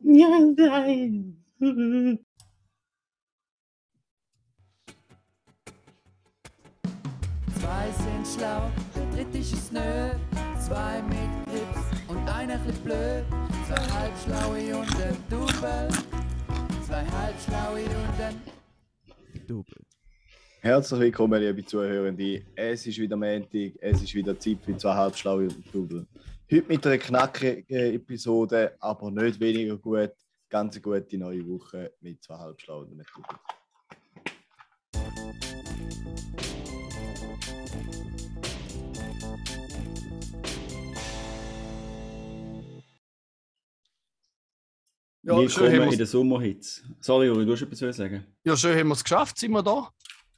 Ja, nein. Zwei sind schlau, der dritte ist es nö. Zwei mit Grips und einer ein blöd. Zwei halbschlaue und ein Double. Zwei halbschlaue und ein Double. Herzlich willkommen, liebe Zuhörende. Es ist wieder Montag, es ist wieder Zeit für zwei halbschlaue und Double. Heute mit einer knackigen Episode, aber nicht weniger gut. Ganz eine gute neue Woche mit zwei halbschlauen und Double. Ja, schön haben in den Sommerhits. Sorry, Juri, du hast etwas zu sagen. Ja, schön haben wir es geschafft, sind wir da.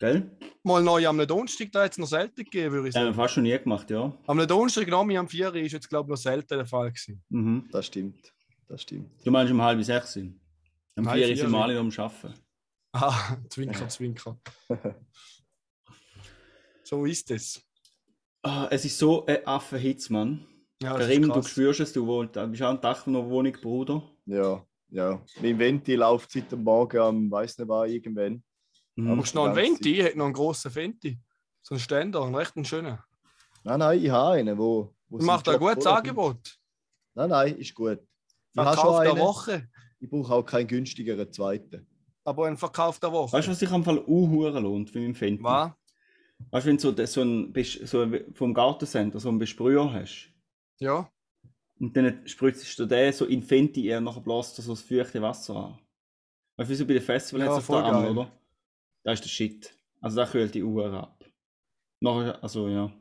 Gell? Mal neu am Donnerstag, da hat es noch selten gegeben, würde ich sagen. wir fast schon nie gemacht, ja. Am Donnerstag, Nami am 4 ist jetzt, glaube ich, noch selten der Fall gewesen. Mhm. Das stimmt, das stimmt. Du meinst um halb sechs sind? Vier vier ist im sind. alle am Arbeiten. Ah, Zwinker, Zwinker. so ist es. Ah, es ist so ein Affenhitz, Mann. Ja, das Karim, ist du spürst es, du wohnst, du bist auch ein Dach noch Wohnung, Bruder. Ja, ja. Mein Venti läuft seit dem Morgen am, weiß nicht was, irgendwann. Mhm. Brauchst du noch einen Venti? Ich hätte noch einen grossen Venti. So einen Ständer, einen recht schönen. Nein, nein, ich habe einen, wo... wo macht ein gutes Angebot. Nein, nein, ist gut. Ich Verkauf der einen. Woche. Ich brauche auch keinen günstigeren zweiten. Aber ein Verkauf der Woche. Weißt du, was sich am Fall unhuren lohnt für meinen Fenty? Was? Weißt du, wenn du so, so ein, so ein, vom Gartencenter so einen Besprüher hast Ja. und dann spritzt du den so in Fenty eher nachher bläst so das feuchte Wasser an. Weißt du, wie so bei den Festivals Ja, hat es voll auf der Arm, oder? Das ist der Shit. Also da kühlt die Uhr ab. Nachher, also ja.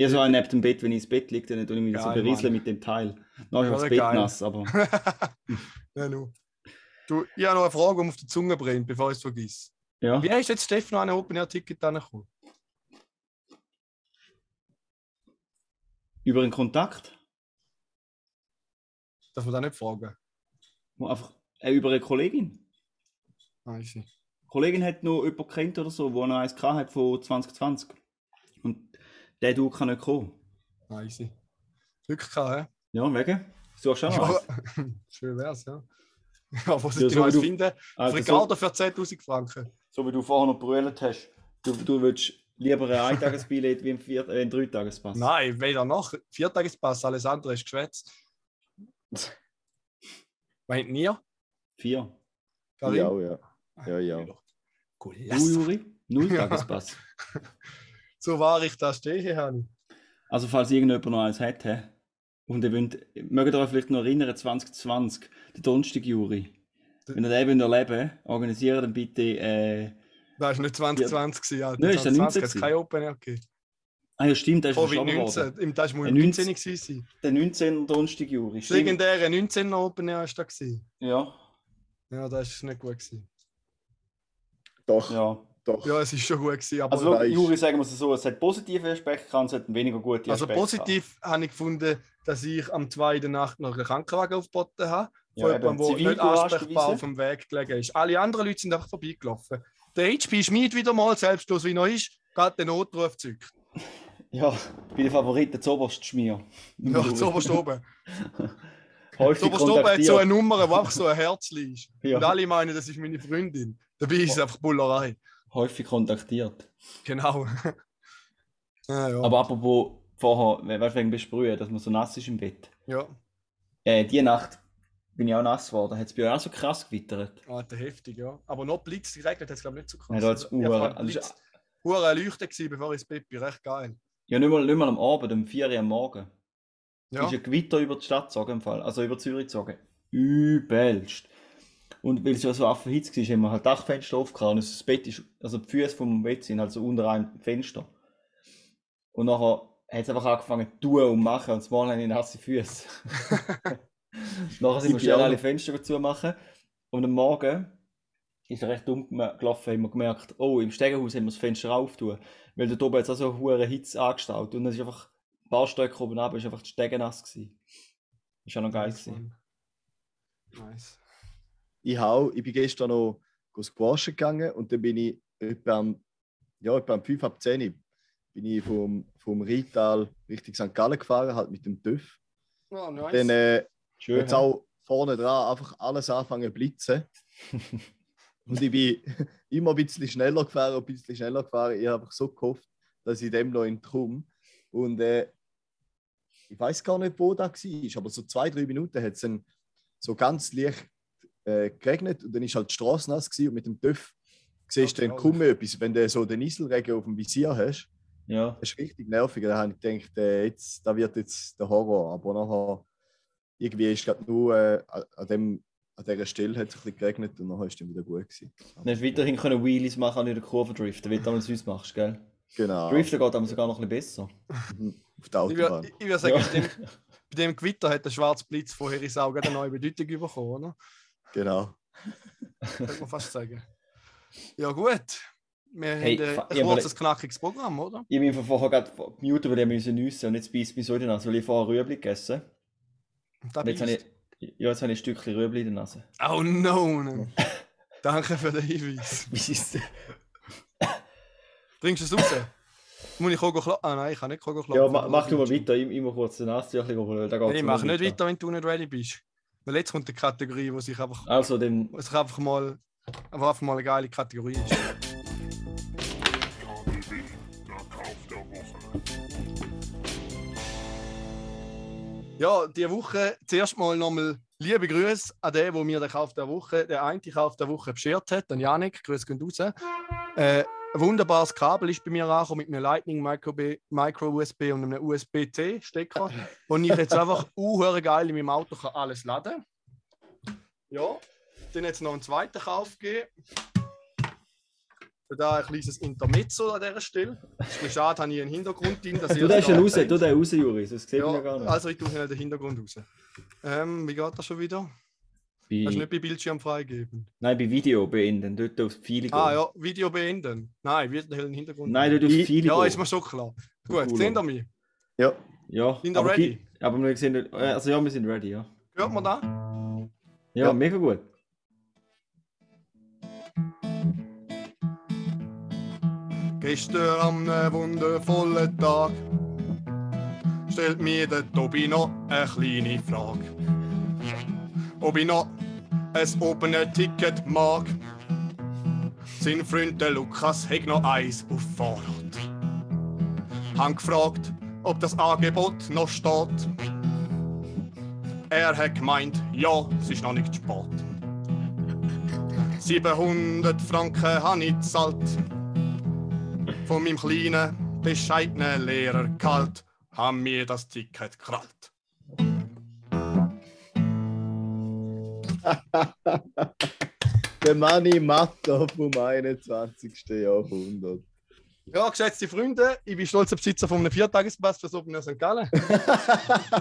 Habe so einen neben dem Bett, wenn ich ins Bett liege, dann tue ich mich so Geil, berieseln Mann. mit dem Teil. Nachher ist Ja, das Bett geil. nass, aber... ja, nu. Du, ich habe noch eine Frage, die auf die Zunge brennt, bevor ich es vergesse. Ja. Wie hast du jetzt Stefan an ein Open Air Ticket angekommen? Über einen Kontakt, Darf man da nicht fragen? einfach, äh, über eine Kollegin. Ah, ich sehe. Die Kollegin hat noch jemanden kennt oder so, der noch eins hat von 2020. Und der du kann nicht kommen. Ah, ich sehe. Glück gehabt, Ja, wegen? Suchst du auch hä? noch? Ja, schön wär's, ja. Ja, was Ja, ich so mal du- finden. Also, Ricardo für 10.000 Franken. so, so wie du vorher noch brüllt hast, du, du würdest lieber ein Eintagesbillett wie ein, Vier äh, ein Dreitagespass. Nein, weder noch. Viertagespass, alles andere ist geschwätzt. Meint ihr? Vier. Ich auch, ja. Ja, ja. Cool. Du, Juri? Null Tagespass. So war ich da stehe, Hani. Also, falls irgendjemand noch eins hat, hä? und ihr wollt, mögt ihr euch vielleicht noch erinnern, 2020, der Donnerstag, Juri. Wenn ihr den erleben wollt, organisiert dann bitte. Äh, Das war nicht 2020, gewesen, Alter. Nein, ist ja 2020 19 hat es kein Open Air gegeben. ah ja, stimmt, der ist verschoben worden. Covid-19. Im- Das muss Ein 19 19 gewesen. Der 19. Donnerstag, Juri. Das legendäre 19er Open Air war da. gewesen. Ja, Ja, das ist nicht gut. Gewesen. Doch, ja. doch. Ja, es ist schon gut gewesen, aber Also, ist- Juri, sagen wir es so, es hat positive Aspekte gehabt, es hat weniger gute Also Aspekte positiv habe ich gefunden, dass ich am 2. in der Nacht noch einen Krankenwagen aufgeboten habe. Ja, Von jemandem, der nicht ansprechbar auf dem Weg gelegen ist. Alle anderen Leute sind einfach vorbeigelaufen. Der HP Schmid wieder mal, selbstlos wie er ist, geht den Notruf zurück. gehabt. Ja, bei den Favoriten zoberst Schmier. Ja, so oberst oben. Häufig So oberst oben hat so eine Nummer, wo einfach so ein Herzli ist. Und Ja, alle meinen, das ist meine Freundin. Dabei ist es einfach Bullerei. häufig kontaktiert. Genau. ja, ja. Aber apropos vorher, weißt du, wegen Besprühen, dass man so nass ist im Bett. ja. Äh, die Nacht bin ich auch nass geworden. Hat es bei euch auch so krass gewittert? Alter, heftig, ja. Aber noch Blitz geregnet hat es, glaube ich, nicht so krass. Ja, da hat's Ich Uhr- hab also Hure Leuchten gewesen, bevor ich ins Bett bin. Recht geil. Ja, nicht mal, nicht mal am Abend, um 4 Uhr am Morgen. Ja. ist ein Gewitter über die Stadt gezogen, im Fall. also über Zürich gezogen. Übelst. Und weil es ja so affenhitz war, haben wir halt Dachfenster aufgehauen. Und das Bett ist, also die Füße vom Bett sind halt so unter einem Fenster. Und nachher hat es einfach angefangen zu tun und machen und zumal habe ich nasse Füße. nachher sind wir schnell auch. alle Fenster zu machen. Und am Morgen ist er recht gem- gelaufen, haben wir gemerkt, oh, im Stegenhaus haben wir das Fenster auftun. Weil dort oben jetzt auch so eine hohe Hitze angestaut. Und es ist einfach, ein paar Stöcke oben runter, ist einfach die Stege nass gewesen. Ist ja noch geil gewesen. Nice. Ich, hau, ich bin gestern noch squashen gegangen und dann bin ich etwa am, ja, etwa am 5 ab 10 bin ich vom, vom Rheintal Richtung St. Gallen gefahren, halt mit dem TÜV. Oh, nice. Dann äh, Schön. jetzt auch vorne dran einfach alles anfangen zu blitzen. Und ich bin immer ein bisschen schneller gefahren, ein bisschen schneller gefahren. Ich habe einfach so gehofft, dass ich dem noch entkomme. Und äh, ich weiß gar nicht, wo das war, aber so zwei, drei Minuten hat es dann so ganz leicht äh, geregnet und dann ist halt die Straße nass gewesen und mit dem TÜV siehst du dann kaum mehr etwas. Wenn du so den Nieselregen auf dem Visier hast, Ja. das ist richtig nervig. Da habe ich gedacht, äh, jetzt, da wird jetzt der Horror. Aber nachher, irgendwie ist gerade nur äh, an- dem, an dieser Stelle hat es ein bisschen geregnet und nachher ist es dann wieder gut gewesen. Dann hast du weiterhin können Wheelies machen und in der Kurve driften, wie du damals sonst machst, gell? Genau, Driften geht aber sogar noch ein bisschen besser. auf der Ich würde Autobahn. ich würd sagen, Ja. bei, dem, bei dem Gewitter hat der schwarze Blitz von Herisau gerade eine neue Bedeutung bekommen, oder? Genau. Könnte man fast sagen. Ja, gut. Wir Hey, haben ein ja, kurzes, weil- knackiges Programm, oder? Ich bin vorher gerade gemutet, weil ich müssen nüssen und jetzt beißt mich so in die Nase, weil ich vorher Rüebli gegessen und jetzt habe ich, ja, jetzt habe ich ein Stückchen Rüebli in der Nase. Oh no! no. Danke für den Hinweis. Wie ist das? Bringst du es raus? Muss ich Kogo? Ah nein, ich kann nicht Kogo. Ja, ma, mach du mal weiter, ich, ich muss kurz den Nase holen, da geht's Nein, noch mach nicht weiter, wenn du nicht ready bist. Weil jetzt kommt eine Kategorie, wo sich einfach, Also, dann, wo sich einfach mal, einfach mal eine geile Kategorie ist. Ja, diese Woche zuerst mal nochmal liebe Grüße an den, der mir den Kauf der Woche, der eine Kauf der Woche beschert hat, den Janik. Grüße gehen raus. Äh, ein wunderbares Kabel ist bei mir angekommen mit einem Lightning Micro, Micro USB und einem USB-C Stecker, wo ich jetzt einfach uh, geil in meinem Auto kann alles laden. Ja, dann jetzt noch einen zweiten Kauf gegeben. Da ein kleines Intermezzo an dieser Stelle. Ist ein bisschen schade, habe ich einen Hintergrund drin. Dass du den schon raus, du den raus, Juri, das sieht man ja ja, gar nicht. also ich tue schnell den Hintergrund raus. Ähm, wie geht das schon wieder? Bei, Hast du nicht bei Bildschirm freigeben? nein, bei Video beenden, dort auf Pfeile Ah gehen. ja, Video beenden. Nein, wird den Hintergrund. Nein, dort auf Pfeile Ja, gehen. ist mir schon klar. Gut, Cool. sehen wir mich. Ja, Ja, Sind aber ready? ki- Aber wir sind äh, also ja, wir sind ready, ja. Hört man da? Ja, Ja. mega gut. Gestern am einem wundervollen Tag stellt mir der Tobi noch eine kleine Frage. Ob ich noch ein offenes Ticket mag. Sein Freund der Lukas hat noch eins auf Fahrrad. Han gefragt, ob das Angebot noch steht. Er hat gemeint, ja, es ist noch nicht spät. 700 Franken habe ich gezahlt von meinem kleinen, bescheidenen Lehrer kalt, haben mir das Ticket krallt. der Manni Matter vom 21. Jahrhundert. Ja, geschätzte Freunde, ich bin stolzer Besitzer von einem Viertagespass für Air St. Gallen.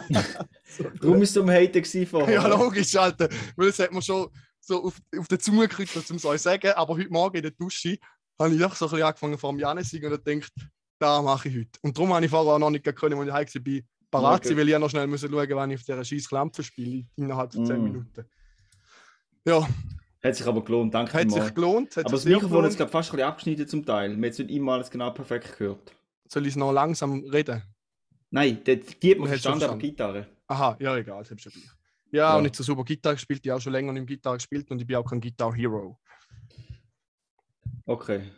Darum ist es um Haten gewesen vorher. ja, logisch, Alter. Weil das hat man schon so auf, auf der Zunge gekriegt, um es euch zu sagen. Aber heute Morgen in der Dusche habe ich doch so ein bisschen angefangen vor dem Janis und gedacht, da mache ich heute. Und darum habe ich vorher auch noch nicht können, als ich heim war, parat Okay. weil ich ja noch schnell müssen schauen wann ich auf dieser scheiß Klampe spiele, innerhalb von 10 Mm. Minuten. Ja, Hat sich aber gelohnt, danke hat mal. sich gelohnt. Hat Aber das Mikrofon ist glaub, fast ein bisschen abgeschnitten zum Teil. Man hat es nicht immer alles genau perfekt gehört. Soll ich es noch langsam reden? Nein, die hat man verstanden, aber. Gitarre. Aha, ja, egal, das hab ich schon gleich. Ja, Ja. und nicht so super Gitarre gespielt, ich habe auch schon länger nicht Gitarre gespielt und ich bin auch kein Guitar Hero. Okay.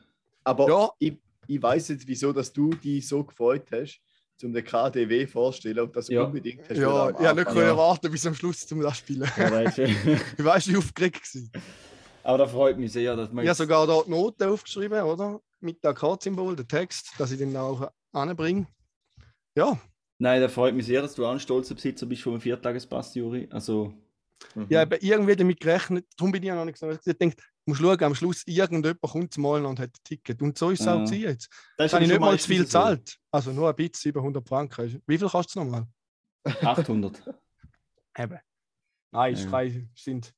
Aber Ja. ich, ich weiß jetzt, wieso dass du dich so gefreut hast, um den KDW vorzustellen und das Ja. unbedingt hast. Ja, ich habe nicht ja. warten bis am Schluss zum das spielen. Ja, das ist, ich weiß, wie aufgeregt gewesen. aber da freut mich sehr, dass man Ich habe sogar dort die Noten aufgeschrieben, oder? Mit dem Akkordsymbol, der Text, dass ich den auch anbringe. Ja, Nein, da freut mich sehr, dass du auch ein stolzer Besitzer bist von einem Viertagespass, Juri. Also, Mhm. ich habe irgendwie damit gerechnet, darum bin ich ja noch nicht so. Ich habe gedacht, ich muss schauen, am Schluss irgendjemand kommt zum Malen und hat ein Ticket. Und so ist es Ja. auch gewesen jetzt. das Ich habe aber nicht mal zu viel gezahlt. Also nur ein bisschen, 700 Franken. Wie viel kostet es nochmal? 800. Eben. Nein, ist Ja. frei. Sind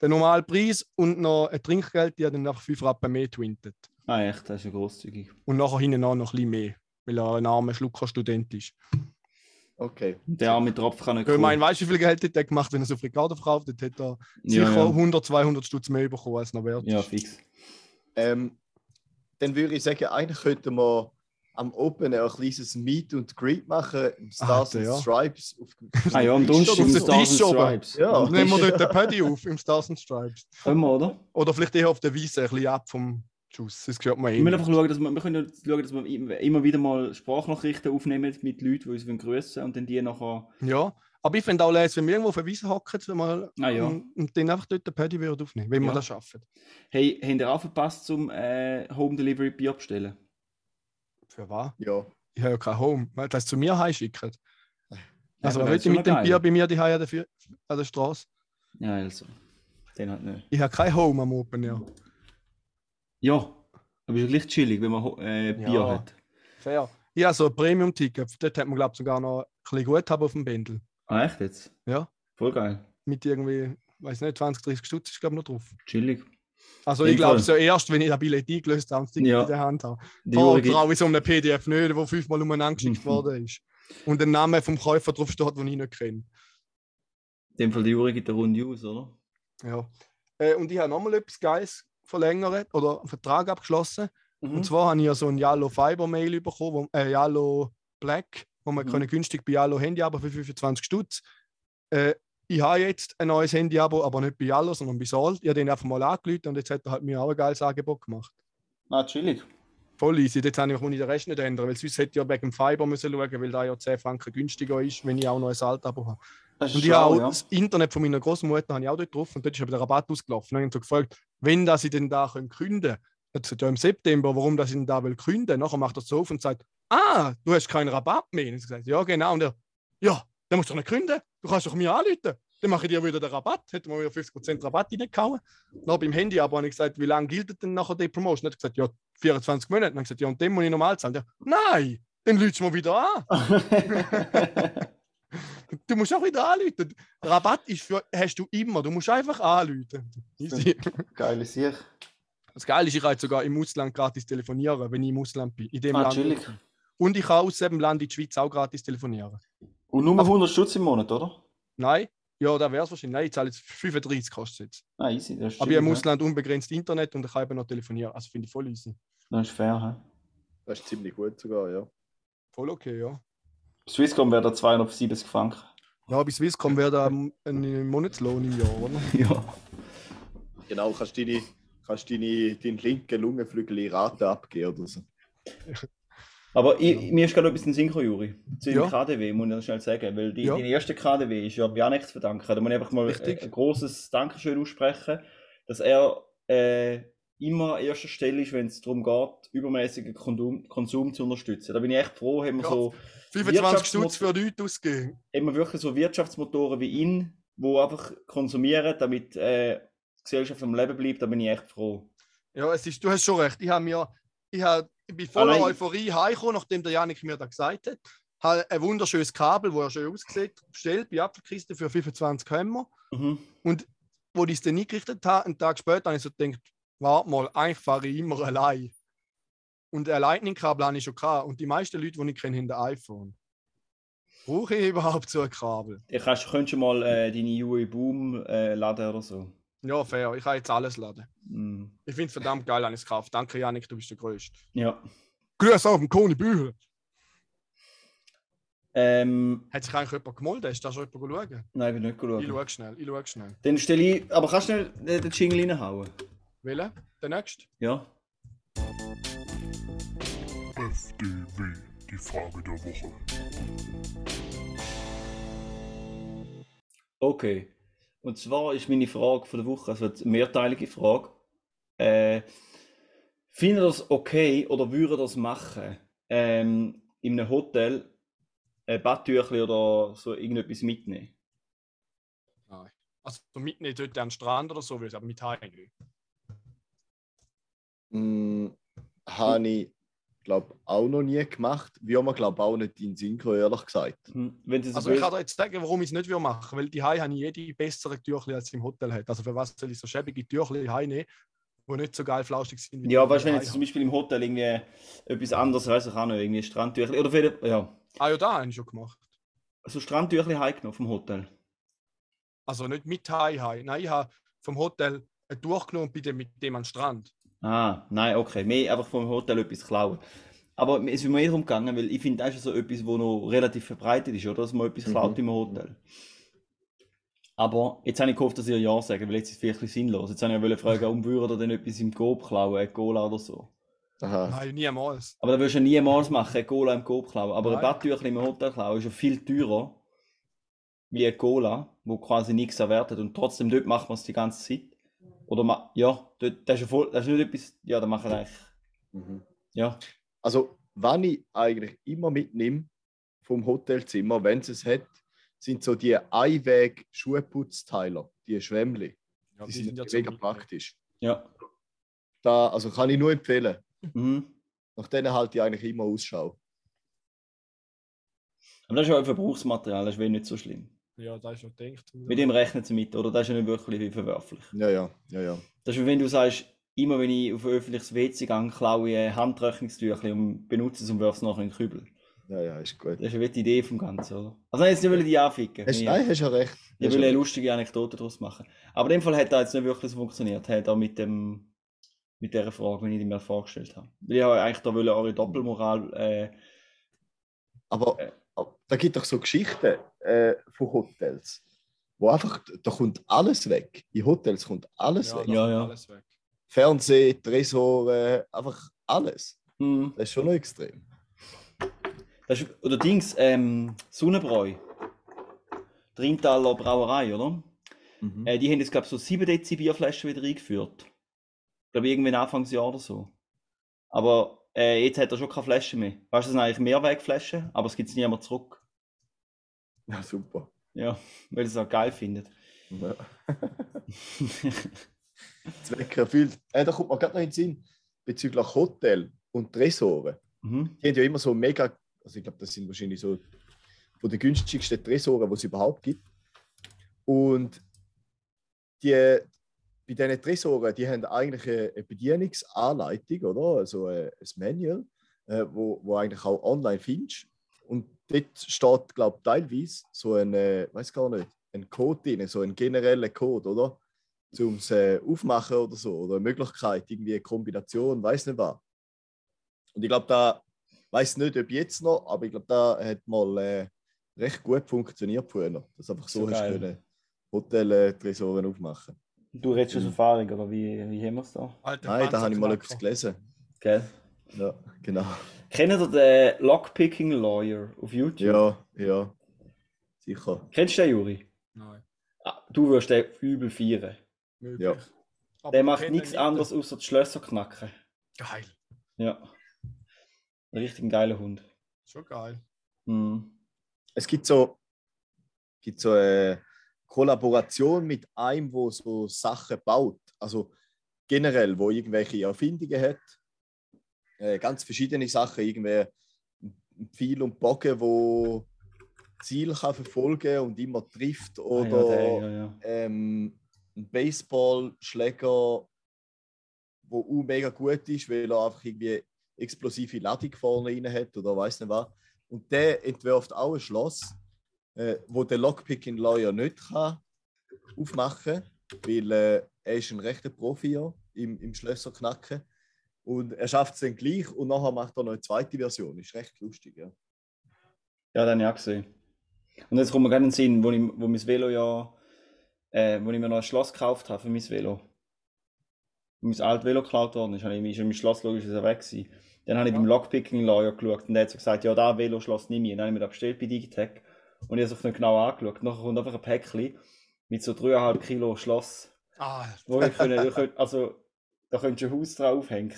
der normale Preis und noch ein Trinkgeld, die hat dann nach 5 Rappen mehr twintet. Ah, echt, das ist ja großzügig. Und nachher hinten auch noch ein bisschen mehr, weil er ein armer Schlucker-Student ist. Okay. Der arme Tropf kann nicht Ich meine, weißt du, wie viel Geld hat er gemacht, wenn er so Frikade verkauft hat? Hat er sicher ja, ja. 100, 200 Stutz mehr bekommen, als noch wert ja, fix. Ähm, dann würde ich sagen, eigentlich könnten wir am Open ein kleines Meet und Greet machen im Stars Alter, and ja. Stripes. Auf, Ah ja, am Donnerstag auf im den Stars and Tisch oben. Stripes. Ja. Nehmen wir dort den Paddy auf im Stars and Stripes. Können wir, oder? Oder vielleicht eher auf der Wiese, ein bisschen ab vom Schuss. Das gehört mir Wir eh. müssen einfach schauen, dass wir, wir können ja schauen, dass wir im- immer wieder mal Sprachnachrichten aufnehmen mit Leuten, die uns grüßen und dann die nachher. Ja, aber ich finde auch leise, wenn wir irgendwo auf der Wiese hocken wenn wir, Ah ja. und, und dann einfach dort den Paddy wieder aufnehmen, wenn wir Ja. das schaffen. Hey, haben ihr auch verpasst zum äh, Home Delivery Bier bestellen? Für was? ja. Ich habe ja kein Home. Das zu mir heimschicken. Also, Ja, mit dem geil. Bier bei mir die an der, an der Straße? Ja, also. Den hat nicht. Ich habe kein Home am Open Air. Ja, aber ist ja gleich chillig, wenn man äh, Bier Ja. hat. Fair. Habe so ein Premium-Ticket. Dort hat man, glaube ich, sogar noch ein bisschen Guthaben auf dem Bändel. Ah, echt jetzt? Ja. Voll geil. Mit irgendwie, weiß nicht, 20, 30 Stutz ist, glaube ich, noch drauf. Chillig. Also, ich glaube, so erst, wenn ich das Billett eingelöst habe und das Ja. in der Hand habe. Gibt- traue ich so einem PDF nicht, wo fünfmal umeinander geschickt worden ist. Und der Name vom Käufer drauf steht, den ich nicht kenne. in dem Fall die Juri gibt eine Runde aus, oder? Ja. Äh, und ich habe nochmal etwas Geiles verlängert oder einen Vertrag abgeschlossen. Mhm. Und zwar habe ich ja so ein Yellow Fiber Mail bekommen, wo, äh, Yellow Black, wo man Mhm. können günstig bei Yellow Handy aber für 25 Stutz. Äh, ich habe jetzt ein neues Handy-Abo, aber nicht bei Yellow, sondern bei Salt. Ich habe den einfach mal angelötet und jetzt hat er halt mir auch ein geiles Angebot gemacht. Chillig. Voll easy. Jetzt habe ich, muss ich den Rest nicht ändern, weil sonst hätte ich ja wegen dem Fiber müssen schauen, weil da ja 10 Franken günstiger ist, wenn ich auch noch ein Alt-Abo habe. Das ist Und ich habe auch ja. das Internet von meiner Großmutter habe ich auch dort drauf und dort ist aber der Rabatt ausgelaufen. Und ich habe so gefragt, wenn das ich denn da können künden. Er gesagt, ja im September, warum das ich denn da will künden. Nachher macht er es auf und sagt, ah, du hast keinen Rabatt mehr. Und ich gesagt, ja genau. Und er, ja, dann musst du doch nicht künden. Du kannst doch mir anrufen. Dann mache ich dir wieder den Rabatt. Hätten wir wieder 50% Rabatt reingehauen. Dann beim Handy aber habe ich gesagt, wie lange gilt denn nachher die Promotion? Er hat gesagt, ja, 24 Monate. Dann habe ich gesagt, ja, und den muss ich normal zahlen. Der, nein, dann lütst du mir wieder an. Du musst auch wieder anrufen. Der Rabatt ist für, hast du immer. Du musst einfach anrufen. Easy. Geile Sicht. Das Geile ist, ich kann jetzt sogar im Ausland gratis telefonieren, wenn ich im Ausland bin. In dem Ah, Land. chillig. Und ich kann aus dem Land in die Schweiz auch gratis telefonieren. Und nur 100 Stutz im Monat, oder? Nein, ja, da wäre es wahrscheinlich. Nein, ich zahle jetzt 35 kostet jetzt. Ah, easy. Das ist Aber ich habe im Ausland unbegrenzt Internet und ich kann eben noch telefonieren. Also finde ich voll easy. Das ist fair, hä? Das ist ziemlich gut sogar, ja. Voll okay, ja. Swisscom wäre da 270 Franken. Ja, bei Swisscom wäre da ein ein Monatslohn im Jahr, oder? Ja. Genau, kannst deine, kannst deine, deinen linken Lungenflügel in Rate abgeben oder so. Aber ich, mir ist gerade etwas in gekommen, Juri. Zu dem Ja. KDW, muss ich noch schnell sagen. Weil die, Ja. die erste KDW ist ja Janik zu verdanken. Da muss ich einfach mal Richtig. ein, ein großes Dankeschön aussprechen, dass er äh, immer an erster Stelle ist, wenn es darum geht, übermäßigen Konsum, Konsum zu unterstützen. Da bin ich echt froh, haben wir Ja. so 25 Wirtschaftsmod- Stutz für Leute ausgeben. haben wir wirklich so Wirtschaftsmotoren wie ihn, die einfach konsumieren, damit äh, die Gesellschaft am Leben bleibt. Da bin ich echt froh. Ja, es ist, du hast schon recht. Ich, habe mir, ich, habe, ich bin voller. Euphorie heimgekommen, nachdem der Janik mir das gesagt hat. Habe ein wunderschönes Kabel, das er schön aussieht, bestellt bei Apfelkiste für 25 Hämmer. Mhm. Und wo ich es dann eingerichtet habe, einen Tag später, habe ich so gedacht, warte mal, eigentlich fahre ich immer allein. Und ein Lightning-Kabel habe ich schon gehabt. Und die meisten Leute, die ich kenne, haben ein iPhone. Brauche ich überhaupt so ein Kabel? Ja, kannst, könntest du mal äh, deine UE Boom äh, laden oder so. Ja, fair. Ich kann jetzt alles laden. Mhm. Ich finde es verdammt geil, habe ich es gekauft. Danke, Janik, du bist der Größte. Ja. Grüß auf dem Koni Bühel. Ähm, Hat sich eigentlich jemand gemolden? Ist da schon jemand schauen? nein, ich will nicht Ich schauen. schaue schnell, ich schaue schnell. Dann stelle ich. Aber kannst du schnell äh, den Jingle reinhauen? Welcher? Der nächste? Ja. FDW, die Frage der Woche. Okay. Und zwar ist meine Frage von der Woche, also eine mehrteilige Frage. Äh, Findet ihr das okay oder würde ihr das machen, ähm, in einem Hotel ein Badtüchli oder so irgendetwas mitnehmen? Nein. Also mitnehmen dort am Strand oder so, will ich, aber mit heim Mm, habe ich, glaube auch noch nie gemacht. Wie man, glaube auch nicht in den Sinn gekommen, ehrlich gesagt. Hm, Wenn sie so Also ich kann dir jetzt sagen, warum ich es nicht machen würde, weil die Hai habe ich jede bessere Türchen als im Hotel hat. Also für was soll ich so schäbige Türchen Hai nehmen, die nicht so geil flauschig sind wie Ja, weißt du, wenn jetzt zum. Beispiel im Hotel irgendwie etwas anderes, weiß ich auch nicht, irgendwie Strandtüchli oder vielleicht, ja, Ah ja, da habe ich schon gemacht. so Strandtüchli heimgenommen vom Hotel. Also nicht mit Hai Hai. Nein, ich habe vom Hotel ein Tuch genommen und bin dann mit dem an den Strand. Ah, nein, okay, mehr einfach vom Hotel etwas klauen. aber es ist mir mehr darum gegangen, weil ich finde, das ist so etwas, wo noch relativ verbreitet ist, oder? Dass man etwas Mhm. klaut im Hotel. Aber jetzt habe ich gehofft, dass ihr Ja sagen, weil jetzt ist es vielleicht ein bisschen sinnlos. Jetzt habe ich ja fragen, um würde ihr denn etwas im Coop klauen, ein Cola oder so. Aha. Nein, niemals. Aber das würdest du ja niemals machen, ein Cola im Coop klauen. Aber ein Nein. Badtüchlein im Hotel klauen ist ja viel teurer wie ein Cola, wo quasi nichts erwartet. Und trotzdem dort macht man es die ganze Zeit. Oder ma ja, das ist ja voll, das ist nicht etwas, ja, da machen eigentlich, Mhm. ja. Also, was ich eigentlich immer mitnehme vom Hotelzimmer, wenn es es hat, sind so die Einweg-Schuhputzteiler, die Schwämmli. Ja, Die sind mega zum- praktisch. Ja. Da, also kann ich nur empfehlen. Mhm. Nach denen halte ich eigentlich immer Ausschau. Aber das ist ja ein Verbrauchsmaterial, das ist wenig nicht so schlimm. Ja, da ist schon gedacht. Mit dem rechnen sie mit, oder? Das ist ja nicht wirklich verwerflich. Ja, ja, ja, ja. Das ist wie wenn du sagst, immer wenn ich auf ein öffentliches WC gehe, klaue ich ein Handtrocknungstüchlein und benutze es und werfe es nachher in den Kübel. Ja, ja, ist gut. Das ist wie die Idee vom Ganzen, oder? Also nein, jetzt nicht will ich die anficken. Hast, Ich- nein, hast ja recht. Ich will eine lustige Anekdote daraus machen. Aber in dem Fall hat das jetzt nicht wirklich so funktioniert. Hat auch mit dem mit dieser Frage, wenn ich die mir vorgestellt habe. Weil ich habe eigentlich da wollte eure Doppelmoral äh, Aber, Äh. Da gibt doch so Geschichten äh, von Hotels, wo einfach, da kommt alles weg. In Hotels kommt alles Ja, weg. Ja, ja. alles weg. Fernsehen, Tresore, einfach alles. hm, Das ist schon noch extrem. das ist, oder Dings, ähm, Sonnenbräu. Drintaler Brauerei, oder? Mhm. Äh, die haben jetzt, glaube ich, so 7 Dezi Bierflaschen wieder eingeführt. Ich glaube, irgendwann Anfangsjahr oder so. Aber äh, jetzt hat er schon keine Flaschen mehr. Weißt du, das sind eigentlich Mehrwegflaschen, aber es gibt es niemand zurück. Ja, super. Ja, weil es auch geil findet. Ja. Zwecker viel. Äh, da kommt mir gerade noch in den Sinn, bezüglich Hotel und Tresore. mhm. Die haben ja immer so mega, also ich glaube, das sind wahrscheinlich so von den günstigsten Tresore, die es überhaupt gibt. Und die, bei diesen Tresoren, die haben eigentlich eine Bedienungsanleitung, oder? Also äh, ein Manual, äh, wo, wo eigentlich auch online findest. Und dort steht, glaube ich, teilweise so ein, äh, weiß gar nicht, ein Code drin, so ein genereller Code, oder? Zum es äh, aufmachen oder so, oder eine Möglichkeit, irgendwie eine Kombination, weiß nicht was. Und ich glaube, da weiß nicht, ob jetzt noch, aber ich glaube, da hat mal äh, recht gut funktioniert früher. Dass einfach so, So hast können Hotel-Tresoren aufmachen. Du redest aus Erfahrung, oder wie, wie haben wir es da? Alter Nein, da habe ich mal etwas gelesen. Gell? Ja, genau. Kennt ihr den Lockpicking Lawyer auf YouTube? Ja, ja. Sicher. Kennst du den, Juri? Nein, Ah, du wirst den übel feiern. möglich. Ja. Aber Der macht nichts anderes, außer die Schlösser knacken. Geil. Ja. Ein richtig geiler Hund. Schon geil. Mhm. Es gibt so, gibt so eine Kollaboration mit einem, wo so Sachen baut. Also generell, wo irgendwelche Erfindungen hat. Äh, ganz verschiedene Sachen, irgendwie Pfeil und Bogen, wo Ziel kann verfolgen und immer trifft Ah, oder ja, der, ja, ja. ähm, ein Baseballschläger, wo auch mega gut ist, weil er einfach irgendwie explosive Ladung vorne rein hat oder weiß nicht was. Und der entwirft auch ein Schloss, äh, wo der Lockpicking Lawyer nicht kann aufmachen kann, weil äh, er ist ein rechter Profi ja, im, im Schlösser knacken. Und er schafft es dann gleich und nachher macht er noch eine zweite Version. Ist recht lustig, ja. Ja, ich auch gesehen. Und jetzt kommt mir gerade in den Sinn, wo, ich, wo mein Velo ja, äh, wo ich mir noch ein Schloss gekauft habe für mein Velo. Wo mein altes Velo geklaut worden ist, habe ich, mein Schloss logischerweise weg gewesen. Dann habe ich Ja. beim Lockpicking Lawyer geschaut und der hat so gesagt, ja, da Velo-Schloss nehme ich. Dann habe ich mir das bestellt bei Digitec und ich habe es nicht genau angeschaut. Nachher kommt einfach ein Päckchen mit so 3,5 Kilo Schloss, Ah, wo ich können, ich könnte, also da könntest du ein Haus drauf hängen.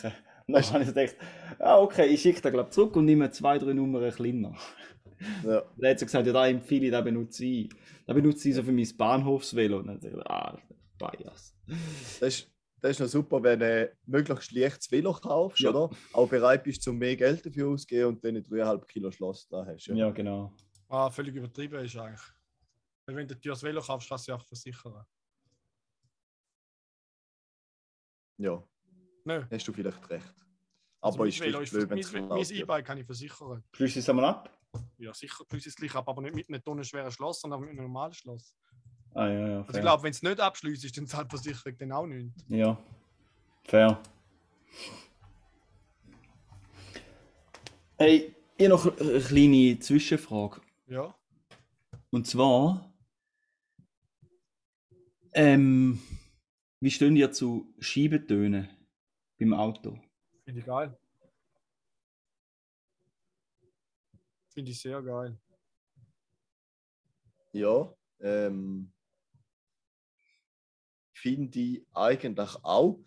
Und dann habe ich gedacht, ah, okay, ich schicke den glaube zwei und nehme zwei, drei Nummern kleiner. ja. Und er hat so gesagt, ja, da empfehle ich, da benutze ich. Da benutze ich so für mein Bahnhofsvelo. Und dann habe ich ah, Bias. Das ist, das ist noch super, wenn du möglichst leichtes Velo kaufst, Ja. oder? Auch bereit bist, zum mehr Geld dafür auszugeben und dann ein 3,5 Kilo Schloss da hast. Ja, Ja. genau. Ah, völlig übertrieben ist eigentlich. Weil wenn du dir das Velo kaufst, kannst du auch versichern. ja, Nö. hast du vielleicht recht. Also Aber mein ist Velo ist blöd, mein, es mein. E-Bike kann ich versichern. Schließt es einmal ab? Ja, sicher, plus es gleich ab, aber nicht mit einem tonnenschweren Schloss, sondern mit einem normalen Schloss. Ah, ja, ja. Also Fair. ich glaube, wenn es nicht abschließt, ist dann zahlt die Versicherung dann auch nicht. Ja. Fair. Hey, ich habe noch eine kleine Zwischenfrage. Ja. Und zwar, ähm, wie stehen ihr zu Scheibentönen beim Auto? Finde ich geil. Finde ich sehr geil. Ja, ähm, finde ich eigentlich auch.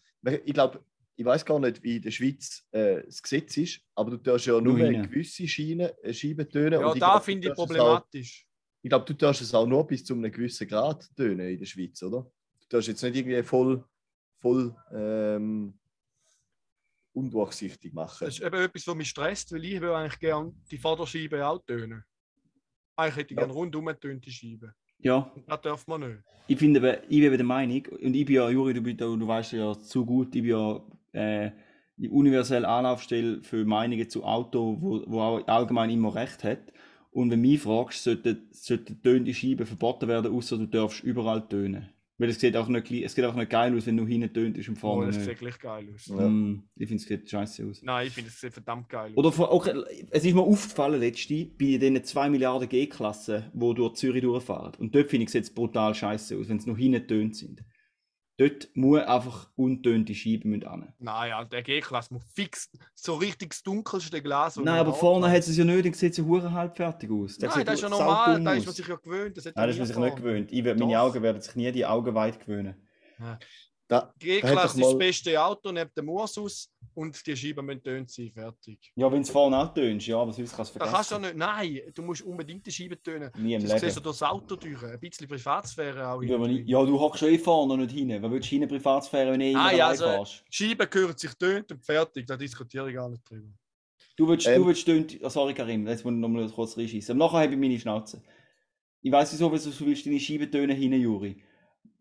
Ich glaube, ich weiß gar nicht, wie in der Schweiz äh, das Gesetz ist, aber du darfst ja nur Nur hinten. gewisse Schienen, äh, Scheiben tönen. Ja, und da finde ich problematisch. Auch, ich glaube, du darfst es auch nur bis zu einem gewissen Grad tönen in der Schweiz, oder? Du darfst jetzt nicht irgendwie voll, voll ähm, undurchsichtig machen. Das ist eben etwas, was mich stresst, weil ich will eigentlich gerne die Vorderscheibe auch tönen. Eigentlich hätte ich Ja. gerne rundum getönte Scheibe. Ja, das darf man nicht. ich finde, aber- ich bin eben der Meinung, und ich bin ja, Juri, du, bist, du weißt ja zu gut, ich bin ja äh, die universelle Anlaufstelle für Meinungen zu Auto, wo, wo auch allgemein immer recht hat. Und wenn du mich fragst, sollte, sollte tönende Scheiben verboten werden, außer du darfst überall tönen. Weil es sieht auch nicht, es sieht auch nicht geil aus, wenn du hinten tönt und Oh, vorne das nicht. sieht gleich geil aus. Ja. Mm, ich finde, es sieht scheiße aus. Nein, ich finde, es sieht verdammt geil aus. Oder vor, auch, es ist mir aufgefallen letzte bei diesen 2 Milliarden G-Klassen, die durch Zürich durchfahren. Und dort finde ich es jetzt brutal scheiße aus, wenn es noch hinten tönt sind. Dort muss einfach untönte Scheiben mit an. Nein, ja, der G-Klasse muss fix so richtig das dunkelste Glas. Nein, aber vorne hat es ja nicht, dann sieht es ja hure halbfertig aus. Der Nein, das ist ja normal, da ist man sich ja gewöhnt. Das Nein, das ist man sich nicht gewöhnt. Ich, meine. Augen werden sich nie die Augen weit gewöhnen. Die Da G-Klasse doch ist das beste Auto neben dem Ursus und die Scheiben müssen tönt sein, fertig. Ja, wenn es vorne auch tönst, ja, aber sonst kannst du Da vergessen. kannst du ja nicht, nein, du musst unbedingt die Scheiben tönen. Nie im Das siehst du Leben. durchs Auto durch. Ein bisschen Privatsphäre auch. Nicht- Ja, du hockst schon eh vorne und nicht hinten. Wer willst du hinten Privatsphäre, wenn du eh Ah, ja, also- fährst? Scheiben gehören sich tönt und fertig. Da diskutiere ich gar nicht drüber. Du willst, Ähm. du willst tönt, oh, sorry Karim, jetzt muss ich nochmal kurz reinschießen. Aber nachher habe ich meine Schnauze. Ich weiß nicht so, wieso du willst deine Scheibentöne hin, Juri.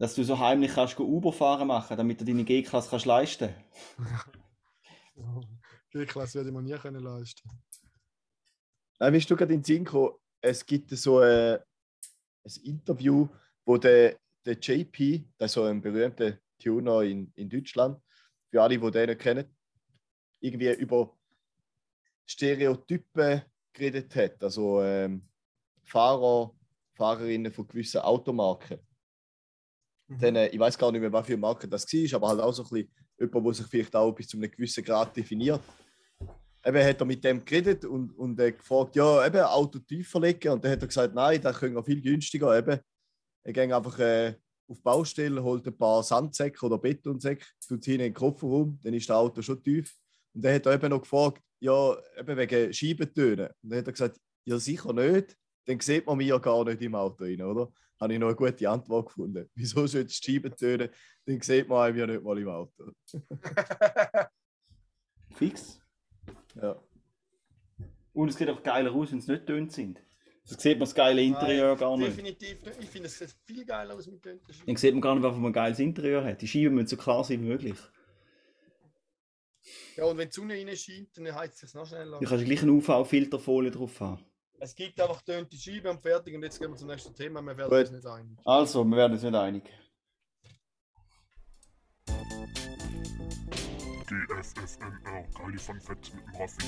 Dass du so heimlich kannst go Uber fahren machen, damit du deine G-Klasse kannst leisten. G-Klasse werde ich mir nie können leisten. Nein, bist du gerade in den Sinn gekommen, es gibt so äh, ein Interview, wo der, der JP, das ist so ein berühmter Tuner in, in Deutschland, für alle, die den nicht kennen, irgendwie über Stereotypen geredet hat. Also ähm, Fahrer, Fahrerinnen von gewissen Automarken. Dann, äh, ich weiß gar nicht mehr, was für Marke das war, aber halt auch so ein bisschen der sich vielleicht auch bis zu einem gewissen Grad definiert. Eben hat er mit dem geredet und, und äh, gefragt, ja, eben Auto tiefer legen. Und dann hat er gesagt, nein, das können wir viel günstiger. Eben, er geht einfach äh, auf die Baustelle, holt ein paar Sandsäcke oder Betonsäcke, tut sie in den Kofferraum, dann ist das Auto schon tief. Und dann hat er eben noch gefragt, ja, eben wegen Scheibentönen. Und dann hat er gesagt, ja, sicher nicht. Dann sieht man mich ja gar nicht im Auto rein, oder? Habe ich noch eine gute Antwort gefunden. Wieso sollst du Scheiben tönen? Dann sieht man einem ja nicht mal im Auto. Fix. Ja. Und es sieht auch geiler aus, wenn es nicht tönt sind. So sieht man das geile Interieur gar nicht. Definitiv nicht. Ich finde, es sieht viel geiler aus mit tönten Scheiben. Dann sieht man gar nicht, was man ein geiles Interieur hat. Die Scheiben müssen so klar sein wie möglich. Ja, und wenn die Sonne rein scheint, dann heizt es sich noch schneller. Du kannst gleich eine UV-Filterfolie drauf haben. Es gibt einfach tönte Scheiben und fertig. Und jetzt gehen wir zum nächsten Thema. Wir werden Gut. uns nicht einig. Also, wir werden uns nicht einig. DFFNR, geile Fun Facts mit dem Raffi.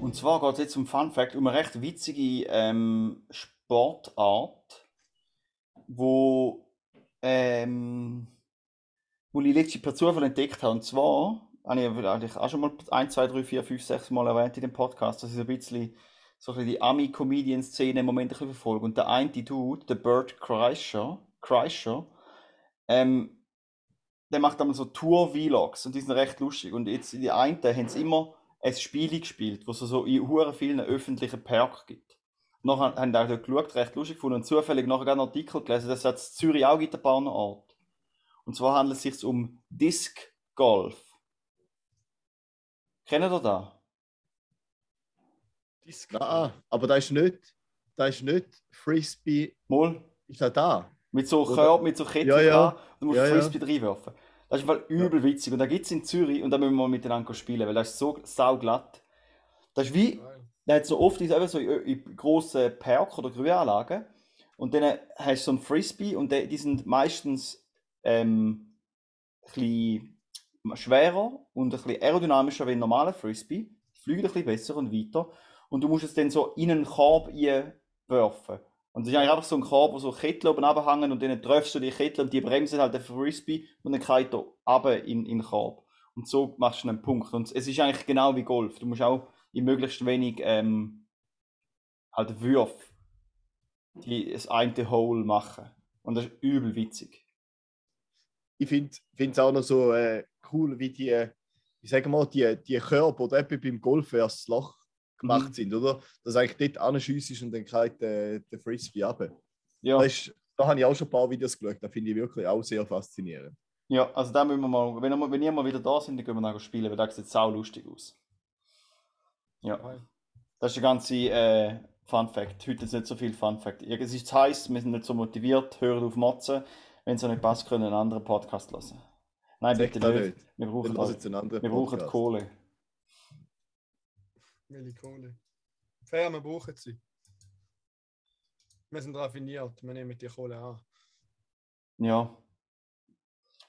Und zwar geht es jetzt um Fun Fact, um eine recht witzige ähm, Sportart, wo, ähm, wo ich letztens per Zufall entdeckt habe. Und zwar, habe ich eigentlich auch schon mal 1, 2, 3, 4, 5, 6 Mal erwähnt in dem Podcast, dass ich so ein bisschen, so ein bisschen die Ami-Comedian-Szene im Moment verfolge. Und der eine Dude, der Bert Kreischer, Kreischer ähm, der macht einmal so Tour-Vlogs und die sind recht lustig. Und jetzt die einen haben sie immer ein Spiel gespielt, wo es so in hure vielen öffentlichen Parks gibt. Nachher haben die auch dort geschaut, recht lustig gefunden und zufällig nachher einen Artikel gelesen, dass es in Zürich auch gibt, ein paar Orte. Und zwar handelt es sich um Disc Golf. Kennen ihr das? Disc Nein, aber da ist nicht, da ist nicht Frisbee, Mal ist das da? mit so Körb, mit so Ketten Ja, ja. dran, du musst Ja, ja. Frisbee reinwerfen. Das ist übel witzig und da gibt es in Zürich und da müssen wir mal miteinander spielen, weil das ist so sauglatt. Das ist wie. Da hat so oft ist eben so in, in grossen Park oder Grünanlagen und dann hast du so ein Frisbee und die, die sind meistens ähm, ein bisschen schwerer und ein bisschen aerodynamischer wie ein normaler Frisbee. Fliegt ein bisschen besser und weiter. Und du musst es dann so in einen Korb werfen. Und das ist eigentlich einfach so ein Korb, wo so Kettel oben runterhängen und dann triffst du die Kettel und die bremsen halt den Frisbee und dann geht er runter in, in den Korb. Und so machst du einen Punkt. Und es ist eigentlich genau wie Golf. Du musst auch in möglichst wenig ähm, halt Würfe die das eine Hole machen. Und das ist übel witzig. Ich finde es auch noch so äh, cool, wie die, ich sage mal, die, die Körper oder etwa beim Golf erst das Loch gemacht Mhm. sind, oder? Dass eigentlich dort anschiessest und dann geht der, der Frisbee runter. Ja, Da, ist, da habe ich auch schon ein paar Videos geschaut, da finde ich wirklich auch sehr faszinierend. ja also da müssen wir mal, wenn, wir, wenn ihr mal wieder da sind, dann gehen wir nachher spielen, weil das sieht sau lustig aus. Ja, das ist der ganze äh, Fun Fact. Heute ist nicht so viel Fun Fact. Es ist zu heiß, wir sind nicht so motiviert, hören auf Motzen. Wenn es euch nicht passt, können wir einen anderen Podcast hören. Nein, Sag bitte nicht. nicht. Wir brauchen, wir brauchen. Kohle. Welche Kohle. Fair, wir brauchen sie. Wir sind raffiniert, wir nehmen die Kohle an. Ja.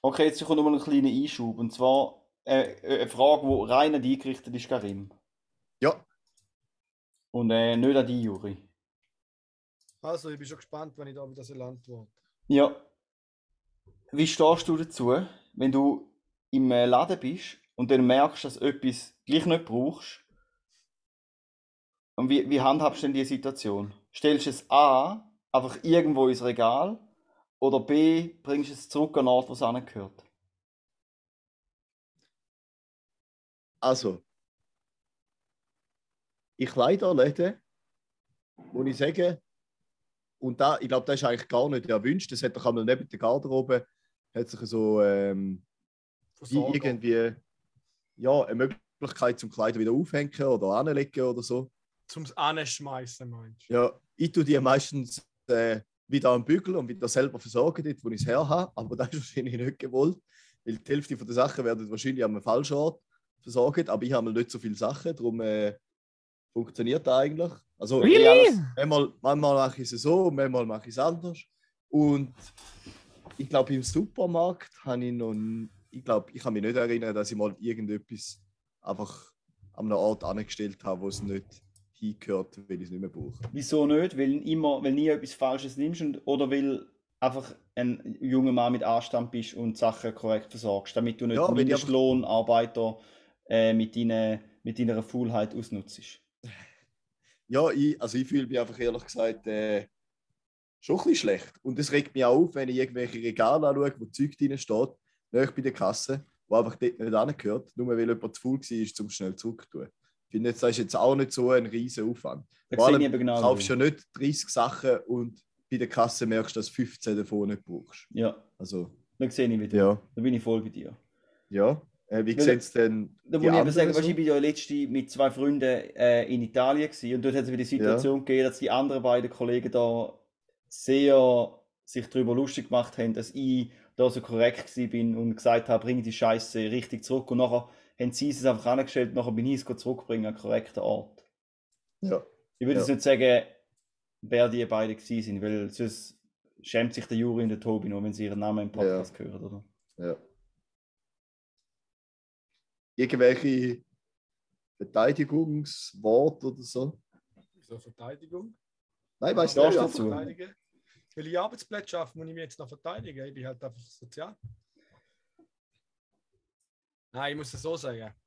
Okay, jetzt kommt nochmal ein kleiner Einschub. Und zwar äh, äh, eine Frage, die rein an dich gerichtet ist, Karim. Ja, Und äh, nicht an die Juri. Also, ich bin schon gespannt, wenn ich da wieder so antworte. Ja. Wie stehst du dazu, wenn du im äh, Laden bist und dann merkst, dass du etwas gleich nicht brauchst? Und wie, wie handhabst du denn die Situation? Stellst du es A einfach irgendwo ins Regal oder B bringst du es zurück an den Ort, wo es angehört? also. Ich leider Läden, muss ich sagen, und da, ich glaube, das ist eigentlich gar nicht erwünscht. Das hat doch einmal neben der Garderobe hat sich so ähm, irgendwie ja, eine Möglichkeit zum Kleider wieder aufhängen oder anlegen oder so. Zum Anschmeißen, meinst du? Ja, ich tue die meistens äh, wieder am Bügel und wieder selber versorgen, dort, wo ich es her habe. Aber das ist wahrscheinlich nicht gewollt, weil die Hälfte der Sachen werden wahrscheinlich am falschen Ort versorgt. Aber ich habe nicht so viele Sachen, darum äh, funktioniert das eigentlich. Also, Really? alles- manchmal, manchmal mache ich es so, manchmal mache ich es anders. Und ich glaube, im Supermarkt habe ich noch. Ich glaube, ich kann mich nicht erinnern, dass ich mal irgendetwas einfach an einem Ort angestellt habe, wo es nicht hingehört, weil ich es nicht mehr brauche. Wieso nicht? Weil, immer, weil nie etwas Falsches nimmst und, oder weil einfach ein junger Mann mit Anstand bist und Sachen korrekt versorgst, damit du nicht Ja, Mindestlohnarbeiter äh, mit, deiner, mit deiner Faulheit ausnutzt. Ja, ich, also ich fühle mich einfach ehrlich gesagt äh, schon ein bisschen schlecht. Und es regt mich auch auf, wenn ich irgendwelche Regale anschaue, wo Zeug drin steht, nahe bei der Kasse, wo einfach dort nicht angehört, nur weil jemand zu faul war, um schnell zurückzutun. Ich finde, jetzt, das ist jetzt auch nicht so ein riesen Aufwand. Da Vor allem ich eben genau Du kaufst so. ja nicht 30 Sachen und bei der Kasse merkst du, dass du 15 davon nicht brauchst. Ja, Also, da sehe ich wieder. ja. Da bin ich voll bei dir. Ja. Äh, wie sieht es denn Da muss ich aber anderen sagen, so? ich bin ja letzte mit zwei Freunden äh, in Italien gewesen, und dort hat es wieder die Situation gegeben, dass die anderen beiden Kollegen da sehr sich darüber lustig gemacht haben, dass ich da so korrekt bin und gesagt habe, bring die Scheiße richtig zurück. Und nachher haben sie es einfach angestellt, nachher bin ich es zurückbringen an den korrekten Ort. Ja. Ich würde Ja. jetzt nicht sagen, wer die beiden gewesen sind, weil sonst schämt sich der Juri und der Tobi noch, wenn sie ihren Namen im Podcast hören, oder? Ja. Irgendwelche Verteidigungsworte oder so? So Verteidigung. Nein, weißt du dazu. Ich Arbeitsplätze schaffe, muss ich mich jetzt noch verteidigen. Ich bin halt einfach sozial. Nein, ich muss es so sagen.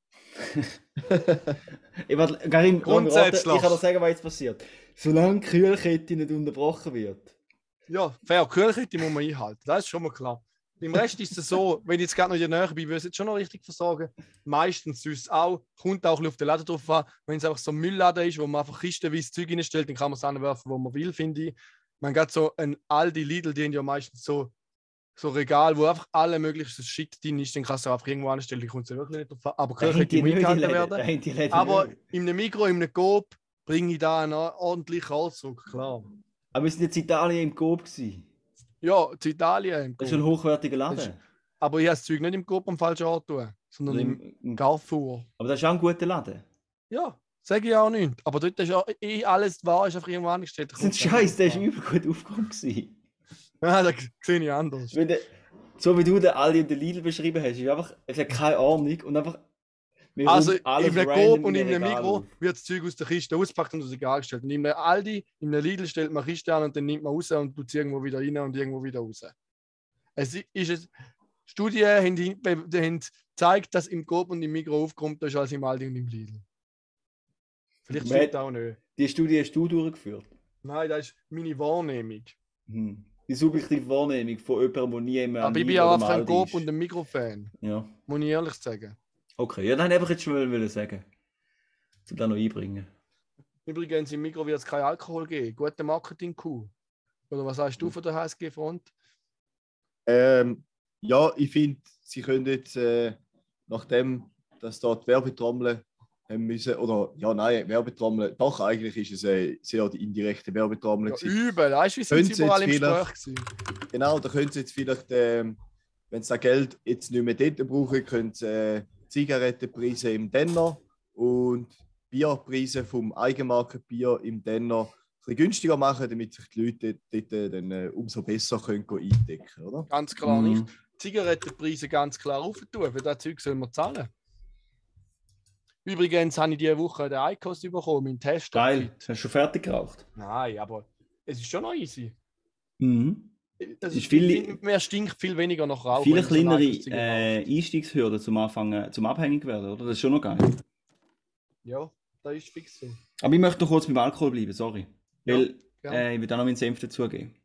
Ich warte, Karim, mich raten, Grundsätzlich. ich kann dir sagen, was jetzt passiert. Solange die Kühlkette nicht unterbrochen wird. Ja, fair. Kühlkette muss man einhalten. Das ist schon mal klar. Beim Rest ist es so, wenn ich jetzt gerade noch in der Nähe bin, würde ich es jetzt schon noch richtig versorgen. Meistens sonst auch. Kommt auch ein bisschen auf den Laden drauf an. Wenn es einfach so ein Müll-Laden ist, wo man einfach kistenweise Zeug reinstellt, dann kann man es anwerfen, wo man will, finde ich. Man hat so ein Aldi, Lidl, die haben ja meistens so, so Regal, wo einfach alle möglichen Shit drin ist, dann kannst du einfach irgendwo anstellen, die kommt es wirklich nicht drauf an. Aber nicht die eingehalten Läden, werden. Aber in einem Mikro, in einem Coop, bringe ich da einen ordentlichen Anzug, klar. Aber wir sind jetzt in Italien im Coop gewesen. Ja, zu Italien. Das ist ein hochwertiger Laden. Aber ich habe das Zeug nicht im Coop am falschen Ort tun, sondern Also im im- im- Carrefour. Aber das ist auch ein guter Laden. Ja, sage ich auch nicht. Aber dort ist ja eh alles wahr, ist einfach irgendwo angestellt. Das ist ein Scheiß, der ist übel gut aufgekommen gewesen. Ja, das sehe ich anders. Der, so wie du den Aldi und den Lidl beschrieben hast, ist einfach, es hat keine Ahnung und einfach. Mir Also in einem Coop und in einem auf. wird das Zeug aus der Kiste ausgepackt und aus dem Regal gestellt. Und in einem Aldi, in einem Lidl stellt man Kiste an und dann nimmt man raus und tut es irgendwo wieder rein und irgendwo wieder raus. Es ist es, Studien haben, haben gezeigt, dass im Coop und im Migro aufkommt, das ist als im Aldi und im Lidl. Vielleicht stimmt auch nicht. Die Studie hast du durchgeführt. Nein, das ist meine Wahrnehmung. Hm. Die subjektive Wahrnehmung von jemandem, der nie mehr Aber ich bin ja einfach ein Coop und ein Migro-Fan. Ja. Muss ich ehrlich sagen. Okay, ja, dann hätte ich jetzt schon wollen sagen. Zum da noch einbringen. Übrigens, im Migro wird es kein Alkohol geben. Gute Marketing-Coup. Oder was sagst du von der HSG-Front? Ähm, ja, ich finde, sie können jetzt, äh, nachdem, dass dort Werbetrommel haben müssen, oder ja, nein, Werbetrommel, doch, eigentlich ist es äh, sehr die indirekte Werbetrommel. Ja, gewesen. übel, weißt du, wie sind sie überall im jetzt vielleicht- Gespräch? Genau, da können sie jetzt vielleicht, ähm, wenn sie das Geld jetzt nicht mehr dort brauchen, können sie äh, Zigarettenpreise im Denner und Bierpreise vom Eigenmarkenbier im Denner ein günstiger machen, damit sich die Leute dort, dort dann äh, umso besser können gehen eindecken oder? Ganz klar Mhm. nicht. Zigarettenpreise ganz klar aufzutun. Für das Zeug soll man zahlen. Übrigens habe ich diese Woche den Eikos bekommen, meinen Test. Geil. Hast du schon fertig geraucht? Nein, aber es ist schon noch easy. Mhm. Es Ist viel- mir stinkt viel weniger nach Rauch. Viele kleinere äh. Einstiegshürden zum Anfangen, zum abhängig werden, oder? Das ist schon noch geil. Ja, das ist fix so. Aber ich möchte noch kurz beim Alkohol bleiben, sorry. Ja, Weil äh, ich will da noch meinen Senf dazugeben.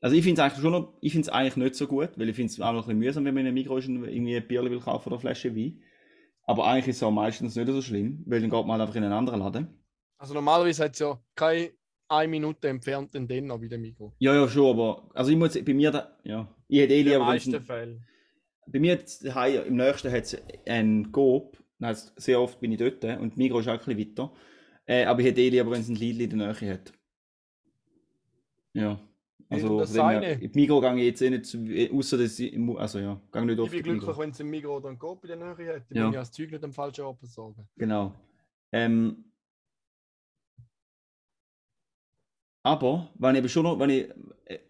Also ich finde es eigentlich schon noch, ich finde es eigentlich nicht so gut, weil ich finde es auch noch ein bisschen mühsam, wenn man in einem Mikro ist und irgendwie ein Bier will kaufen oder eine Flasche Wein. Aber eigentlich ist es auch meistens nicht so schlimm, weil dann geht man halt einfach in einen anderen Laden. Also normalerweise hat es ja keine eine Minute entfernt den Denner wie der Mikro. Ja, ja, schon, aber also ich muss bei mir da, ja, ich hätte eh lieber, wenn's meisten ein- Fällen. bei mir daheim, im nächsten hat es einen Coop, das heisst, sehr oft bin ich dort und Migros ist auch ein bisschen weiter. Äh, aber ich hätte eh lieber, wenn es ein Lidl in der Nähe hat. Ja. Also, das von dem her, eine. in die Migros gehe ich jetzt eh nicht, zu- außer dass ich, also ja, gehe nicht Ich oft bin in die glücklich, wenn es im Mikro oder ein Coop in der Nähe hat. Dann Ja. bin ich das Zeug nicht am falschen Ort besorgen. Genau. Ähm, aber, wenn ich schon noch, wenn ich,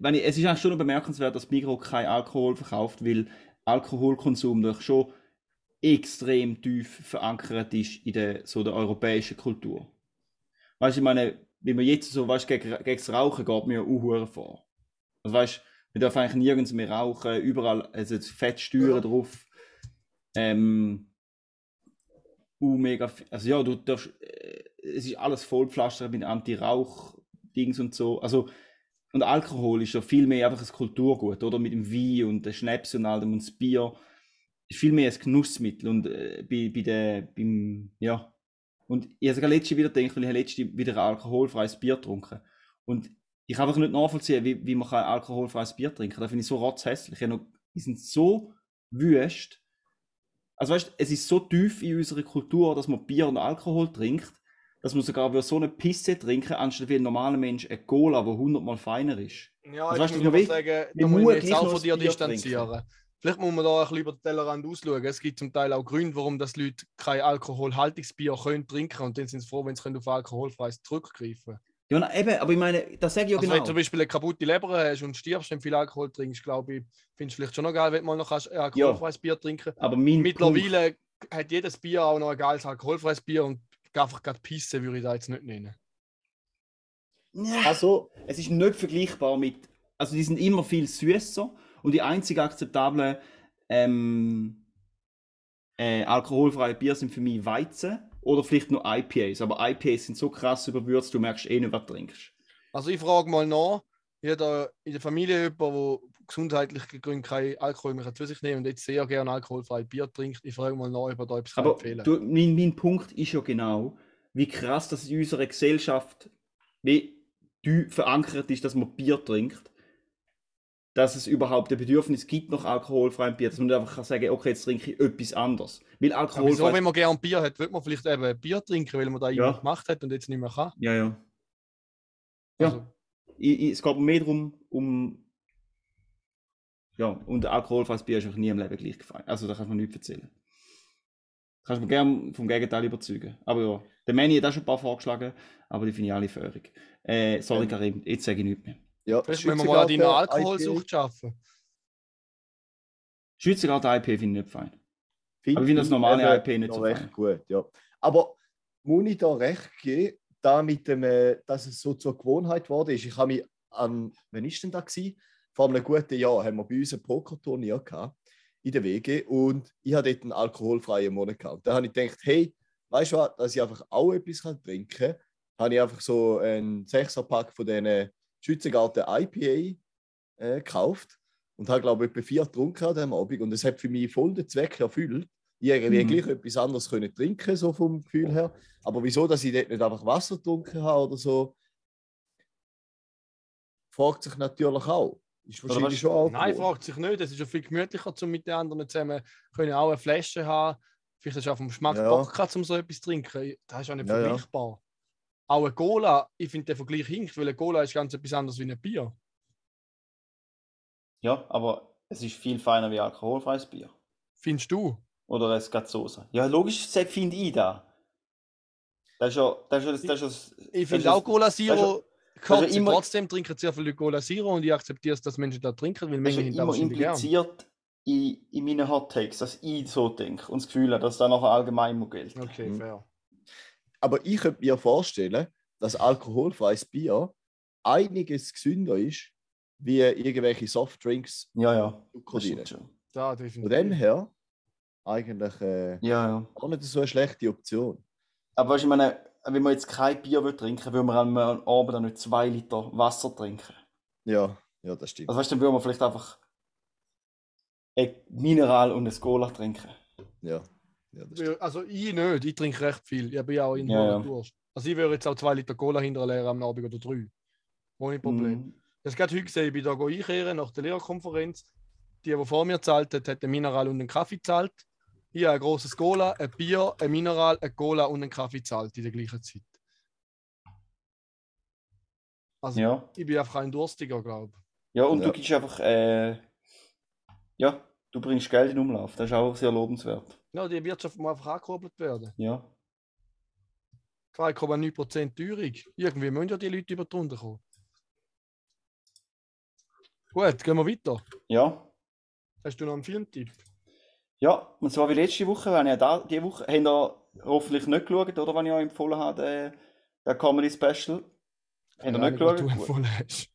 wenn ich, es ist eigentlich schon noch bemerkenswert, dass Migros kein Alkohol verkauft, weil Alkoholkonsum doch schon extrem tief verankert ist in der, so der europäischen Kultur. Weißt du, ich meine, wenn man jetzt so, weißt gegen, gegen das Rauchen geht mir auch vor. Also weißt du, wir dürfen eigentlich nirgends mehr rauchen, überall, also Fettsteuern Ja. drauf. Ähm, uh, mega, also ja, du darfst, äh, es ist alles vollpflastert mit Anti-Rauch-Dings und so. Also, und Alkohol ist ja viel mehr einfach ein Kulturgut, oder? Mit dem Wein und dem Schnaps und allem und das Bier. Ist viel mehr ein Genussmittel und äh, bei, bei der, beim, ja. Und ich habe sogar letztes wieder gedacht, weil ich habe letztes wieder ein alkoholfreies Bier getrunken. Und ich kann einfach nicht nachvollziehen, wie, wie man kann alkoholfreies Bier trinken kann. Das finde ich so rotzhässlich. Die sind so wüst. Also weißt, es ist so tief in unserer Kultur, dass man Bier und Alkohol trinkt, dass man sogar wie so eine Pisse trinken, anstatt wie ein normaler Mensch eine Cola, die hundertmal feiner ist. Ja, Also ich weißt muss sagen, da muss ich jetzt auch von dir distanzieren. Vielleicht muss man da ein bisschen über den Tellerrand ausschauen. Es gibt zum Teil auch Gründe, warum das Leute kein alkoholhaltiges Bier können trinken und dann sind sie froh, wenn sie können auf alkoholfreies zurückgreifen Ja, na, eben, aber ich meine, das sage ich ja Also wenn du genau. zum Beispiel eine kaputte Leber hast und stirbst, wenn viel Alkohol trinkst, glaube ich, findest du vielleicht schon noch geil, wenn du mal noch kannst, ein alkoholfreies Bier trinken Aber mein Punkt, Mittlerweile hat jedes Bier auch noch ein geiles alkoholfreies Bier und einfach gerade Pisse würde ich da jetzt nicht nennen. also, es ist nicht vergleichbar mit, also die sind immer viel süßer und die einzig akzeptablen ähm, äh, alkoholfreie Bier sind für mich Weizen oder vielleicht nur IPAs, aber IPAs sind so krass überwürzt, du merkst eh nicht, was du trinkst. Also ich frage mal nach, ich habe da in der Familie jemanden, der gesundheitliche Gründe kein Alkohol mehr zu sich nehmen und jetzt sehr gerne alkoholfreies Bier trinkt. Ich frage mal nach, ob er da etwas Aber empfehlen du, mein, mein Punkt ist ja genau, wie krass das in unserer Gesellschaft wie verankert ist, dass man Bier trinkt. Dass es überhaupt ein Bedürfnis gibt nach alkoholfreiem Bier, dass man nicht einfach kann sagen okay, jetzt trinke ich etwas anderes. Weil Aber wieso, alkoholfrei. wenn man gerne Bier hat, wird man vielleicht eben Bier trinken, weil man da Ja. gemacht hat und jetzt nicht mehr kann. Ja, ja. Ja. Also, Ich, ich, es geht mehr darum, um. Ja, und alkoholfreies Bier ist einfach nie im Leben gleich gefallen. Also, da kannst du mir nichts erzählen. Kannst du mir gerne vom Gegenteil überzeugen. Aber ja, der Manny hat auch schon ein paar vorgeschlagen, aber die finde ich alle fähig. Äh, sorry, Ähm. Karim, jetzt sage ich nichts mehr. Ja, vielleicht müssen wir mal an deiner Schützengarten, Alkoholsucht schaffen. Schweizer Garten IP finde ich nicht fein. Find Aber ich finde das normale IP nicht noch so recht fein. gut, ja. Aber muss ich da recht geben, da mit dem, äh, dass es so zur Gewohnheit geworden ist. Ich habe mich an, wann ist denn da gewesen? Vor einem guten Jahr haben wir bei uns ein Pokerturnier gehabt, in der WG und ich hatte dort einen alkoholfreien Monat gehabt. Und Da habe ich gedacht, hey, weißt du was, dass ich einfach auch etwas trinken kann, habe ich einfach so einen 6er-Pack von diesen Schützengarten IPA äh, gekauft und habe, glaube ich, etwa vier getrunken an diesem Abend und es hat für mich voll den Zweck erfüllt. Irgendwie Mhm. gleich etwas anderes können trinken, so vom Gefühl her. Aber wieso, dass ich dort nicht einfach Wasser getrunken habe oder so, fragt sich natürlich auch. Ist wahrscheinlich was- schon auch. Nein, fragt sich nicht. Es ist ja viel gemütlicher, um mit den anderen zusammen können auch eine Flasche haben. Vielleicht hast du auch vom Geschmack Ja. Bock gehabt, um so etwas zu trinken. Das ist ja nicht Ja, ja. vergleichbar. Auch eine Cola, ich finde der Vergleich hinkt, weil eine Cola ist ganz etwas anderes wie ein Bier. Ja, aber es ist viel feiner wie alkoholfreies Bier. Findest du? Oder ein Gazzosa. Ja, logisch das finde ich da. Das ist ja. Das ist, ja- das ist, ja- das Ich finde ja- auch Cola Zero. Kotze. immer- Trotzdem trinken sehr viele Cola Zero und ich akzeptiere es, dass Menschen da trinken, weil Menschen hinten immer impliziert in, in meinen Hot Takes, dass ich so denke und das Gefühl habe, dass das nachher allgemein muss gelten. Okay, Mhm. fair. Aber ich könnte mir vorstellen, dass alkoholfreies Bier einiges gesünder ist, wie irgendwelche Softdrinks Ja, ja. Da, Von definitiv. dem her eigentlich äh, Ja, ja. auch nicht so eine schlechte Option. Aber du, ich meine, wenn man jetzt kein Bier will trinken will, würde man am Abend auch nicht zwei Liter Wasser trinken. Ja, ja, das stimmt. Also weißt du, dann würde man vielleicht einfach ein Mineral und ein Cola trinken. Ja, ja das stimmt. Also ich nicht, ich trinke recht viel. Ich bin ja auch in Ja, ja. Durst. Also ich würde jetzt auch zwei Liter Cola hinterleeren am Abend oder drei. Ohne Problem. Mhm. Das gerade heute gesehen, ich bin da einkehren nach der Lehrkonferenz. Die, die vor mir gezahlt hat, hat ein Mineral und einen Kaffee gezahlt. Habe ein großes Cola, ein Bier, ein Mineral, ein Cola und einen Kaffee gezahlt in der gleichen Zeit. Also Ja. ich bin einfach ein Durstiger, glaube ich. Ja, und Ja. du gibst einfach, äh, ja, du bringst Geld in Umlauf. Das ist auch sehr lobenswert. Ja, die Wirtschaft muss einfach angekurbelt werden. Ja. 2,9% Teuerung. Irgendwie müssen ja die Leute über die Runde kommen. Gut, gehen wir weiter. Ja. Hast du noch einen Filmtipp? Ja, und zwar wie letzte Woche, wenn ich da, die Woche, habt ihr hoffentlich nicht geschaut, oder, wenn ich euch empfohlen habe, der, der Comedy Special. Habt ihr nicht geschaut? Du empfohlen hast.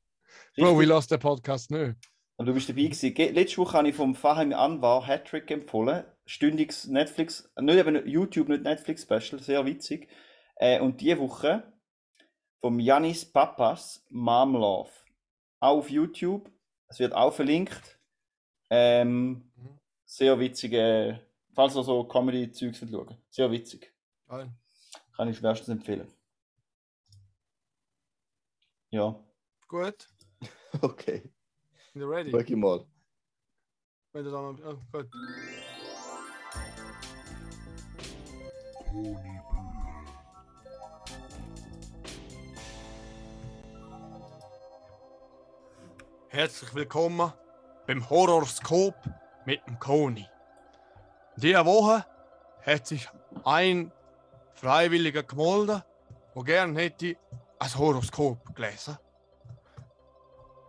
Bro, we lost den Podcast nicht. Und du bist dabei gewesen. Ge- Letzte Woche habe ich vom Fahim Anwar Hattrick empfohlen. Stündiges Netflix, nicht eben YouTube, nicht Netflix Special, sehr witzig. Äh, und diese Woche vom Janis Papas Mom Love. Auch auf YouTube. Es wird auch verlinkt. Ähm. Sehr witzige, falls ihr so Comedy-Zeugs schauen. Sehr witzig. Geil. Kann ich schwerstens empfehlen. Ja. Gut, Okay, sind ihr ready? schau ich mal. Wenn du dann, oh, gut. Herzlich willkommen beim Horrorscope mit dem Koni. Diese Woche hat sich ein Freiwilliger gemeldet, der gerne hätte ein Horoskop gelesen.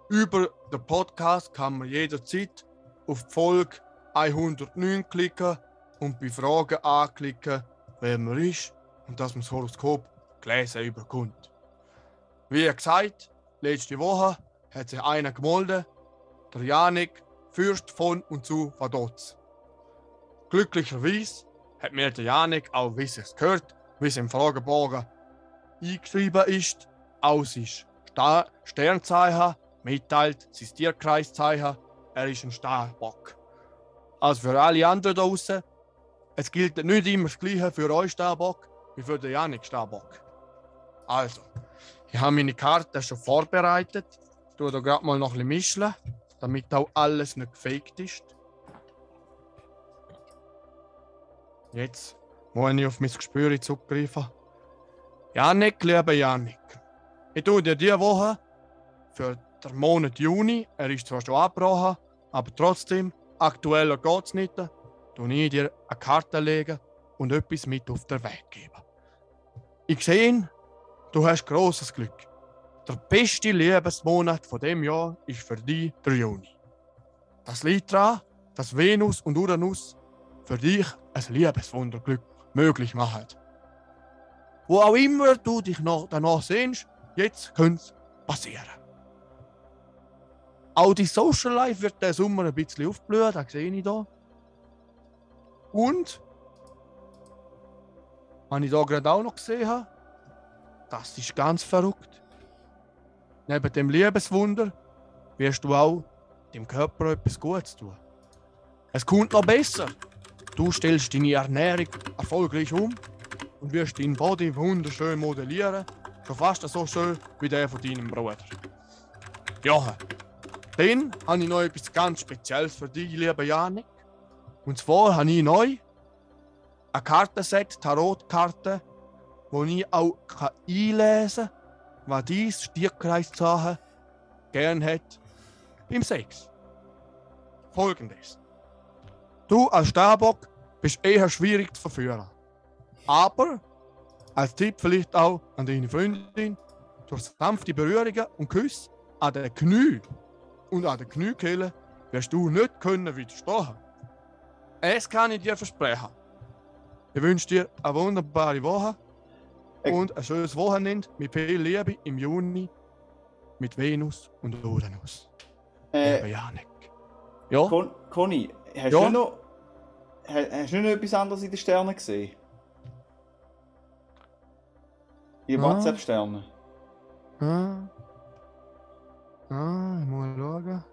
Über den Podcast kann man jederzeit auf die Folge 109 klicken und bei Fragen anklicken, wer man ist und dass man das Horoskop gelesen überkommt. Wie gesagt, letzte Woche hat sich einer gemeldet, der Janik, Fürst von und zu Vaduz. Glücklicherweise hat mir der Janik auch, wie es gehört, wie es im Fragebogen eingeschrieben ist, aus ist Sta Sternzeichen, mitteilt sein Tierkreiszeichen, er ist ein Starbock. Also für alle anderen draußen, es gilt nicht immer das Gleiche für euch Starbock wie für den Janik Starbock. Also, ich habe meine Karte schon vorbereitet, tue da gerade mal noch ein bisschen mischen, damit auch alles nicht gefaked ist. Jetzt muss ich auf mein Gespür zurückgreifen. Janik, lieber Janik, ich tue dir diese Woche für den Monat Juni, er ist zwar schon abgebrochen, aber trotzdem, aktueller geht es nicht, tue ich dir eine Karte legen und etwas mit auf den Weg geben. Ich sehe, du hast großes Glück. Der beste Lebensmonat von dem Jahr ist für dich der Juni. Das liegt daran, dass Venus und Uranus für dich ein Liebeswunderglück möglich machen. Wo auch immer du dich noch danach sehnst, jetzt könnte es passieren. Auch die Social Life wird der Sommer ein bisschen aufblühen, das sehe ich hier. Und, was ich hier gerade auch noch gesehen habe, das ist ganz verrückt. Neben dem Liebeswunder wirst du auch dem Körper etwas Gutes tun. Es kommt noch besser. Du stellst deine Ernährung erfolgreich um und wirst deinen Body wunderschön modellieren. Schon fast so schön wie der von deinem Bruder. Ja, dann habe ich noch etwas ganz Spezielles für dich, lieber Janik. Und zwar habe ich neu ein Kartenset, Tarotkarten, wo ich auch einlesen kann, was dein Stierkreiszeichen gern hat beim Sex. Folgendes. Du als Starbock bist eher schwierig zu verführen. Aber als Tipp vielleicht auch an deine Freundin, durch sanfte Berührungen und Küsse an den Knie und an den Kniekehle wirst du nicht können widerstehen. Es kann ich dir versprechen. Ich wünsche dir eine wunderbare Woche und ein schönes Wochenende mit viel Liebe im Juni mit Venus und Uranus. Äh, Janik. Ja, Con Conny, hast, Ja? du noch, ha- hast du noch etwas anderes in den Sternen gesehen? Die Ja. WhatsApp-Sterne? Ah. Ah, ich muss schauen.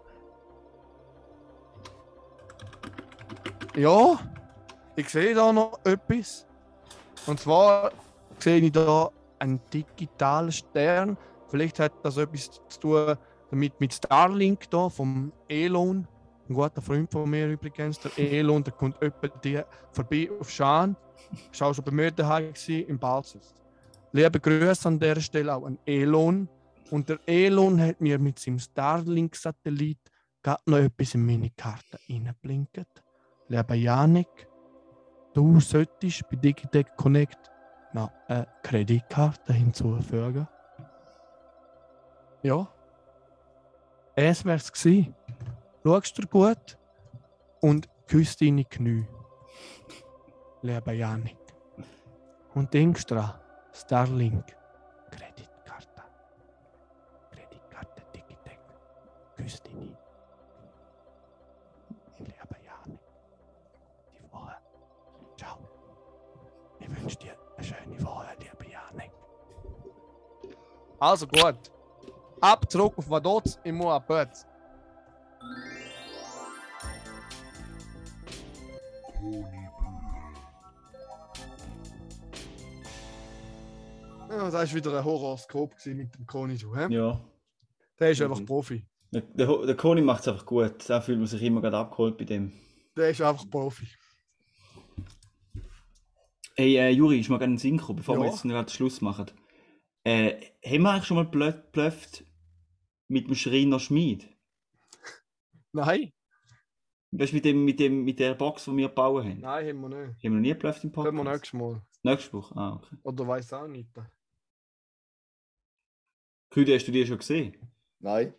Ja, ich sehe da noch etwas. Und zwar sehe ich da einen digitalen Stern. Vielleicht hat das etwas zu tun damit mit Starlink da vom Elon. Ein guter Freund von mir übrigens, der Elon, der kommt öppe die vorbei auf Schaan. Ich war schon bei mir daheim im Balzers. Liebe Grüße an dieser Stelle auch an Elon. Und der Elon hat mir mit seinem Starlink-Satellit gerade noch etwas in meine Karte reingeblinkt. Lieber Janik, du solltest bei Digitec Connect eine Kreditkarte hinzufügen. Ja. Es wär's gsi. Schaust dir gut und küsst deine Knie. Lieber Janik. Und denkst dran, Starlink, Also gut. Ab zurück auf ich muss ab Bett. Ja, das war wieder ein Horoskop mit dem Koni, du. hä? Ja. Der ist einfach Mhm. Profi. Der, der, der Conny macht es einfach gut. Da fühlt man sich immer gerade abgeholt bei dem. Der ist einfach Profi. Hey, äh, Juri, ist mal gerne ein Synchro, bevor wir Ja. jetzt gerade Schluss machen. Äh, haben wir eigentlich schon mal blöd blöfft mit dem Schreiner Schmied? Nein, Weißt du, mit, dem, mit, dem, mit der Box, die wir bauen haben? nein, haben wir nicht. Haben wir noch nie geblufft im Podcast? Können wir nächstes Mal. Nächstes Woche? Ah, okay. Oder weiß auch nicht. Küde, hast du die schon gesehen? Nein,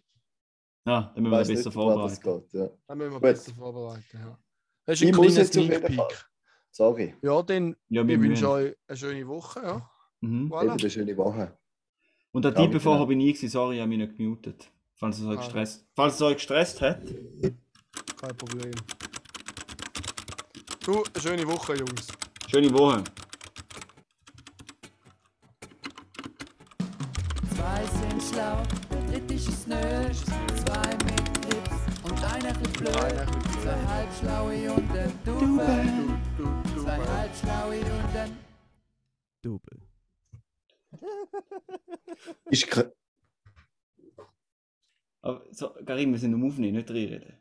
Ah, dann müssen ich wir besser nicht, vorbereiten. geht. Ja. Dann müssen wir Gut. besser vorbereiten. Ja. Das ist Ich ein muss kleiner Sneak. Peek. Sorry, Ja, dann Ja, ich wir wünsche müssen. euch eine schöne Woche. Ja. Mhm. eben Voilà. eine schöne Woche. Und der Typ bevor genau. habe ich nie gewesen, sorry, ich habe mich nicht gemutet. Falls es euch Ah. gestresst, falls es euch gestresst hat. Kein Problem. Du, schöne Woche, Jungs. Schöne Woche. Zwei sind schlau, der dritte ist es nö. Zwei mit Grips und einer ist blöd. Zwei halbschlaue und ein Double. Zwei halbschlaue und ein Double. Ist kr- Aber so, Karim, wir sind am Aufnehmen, nicht reinreden.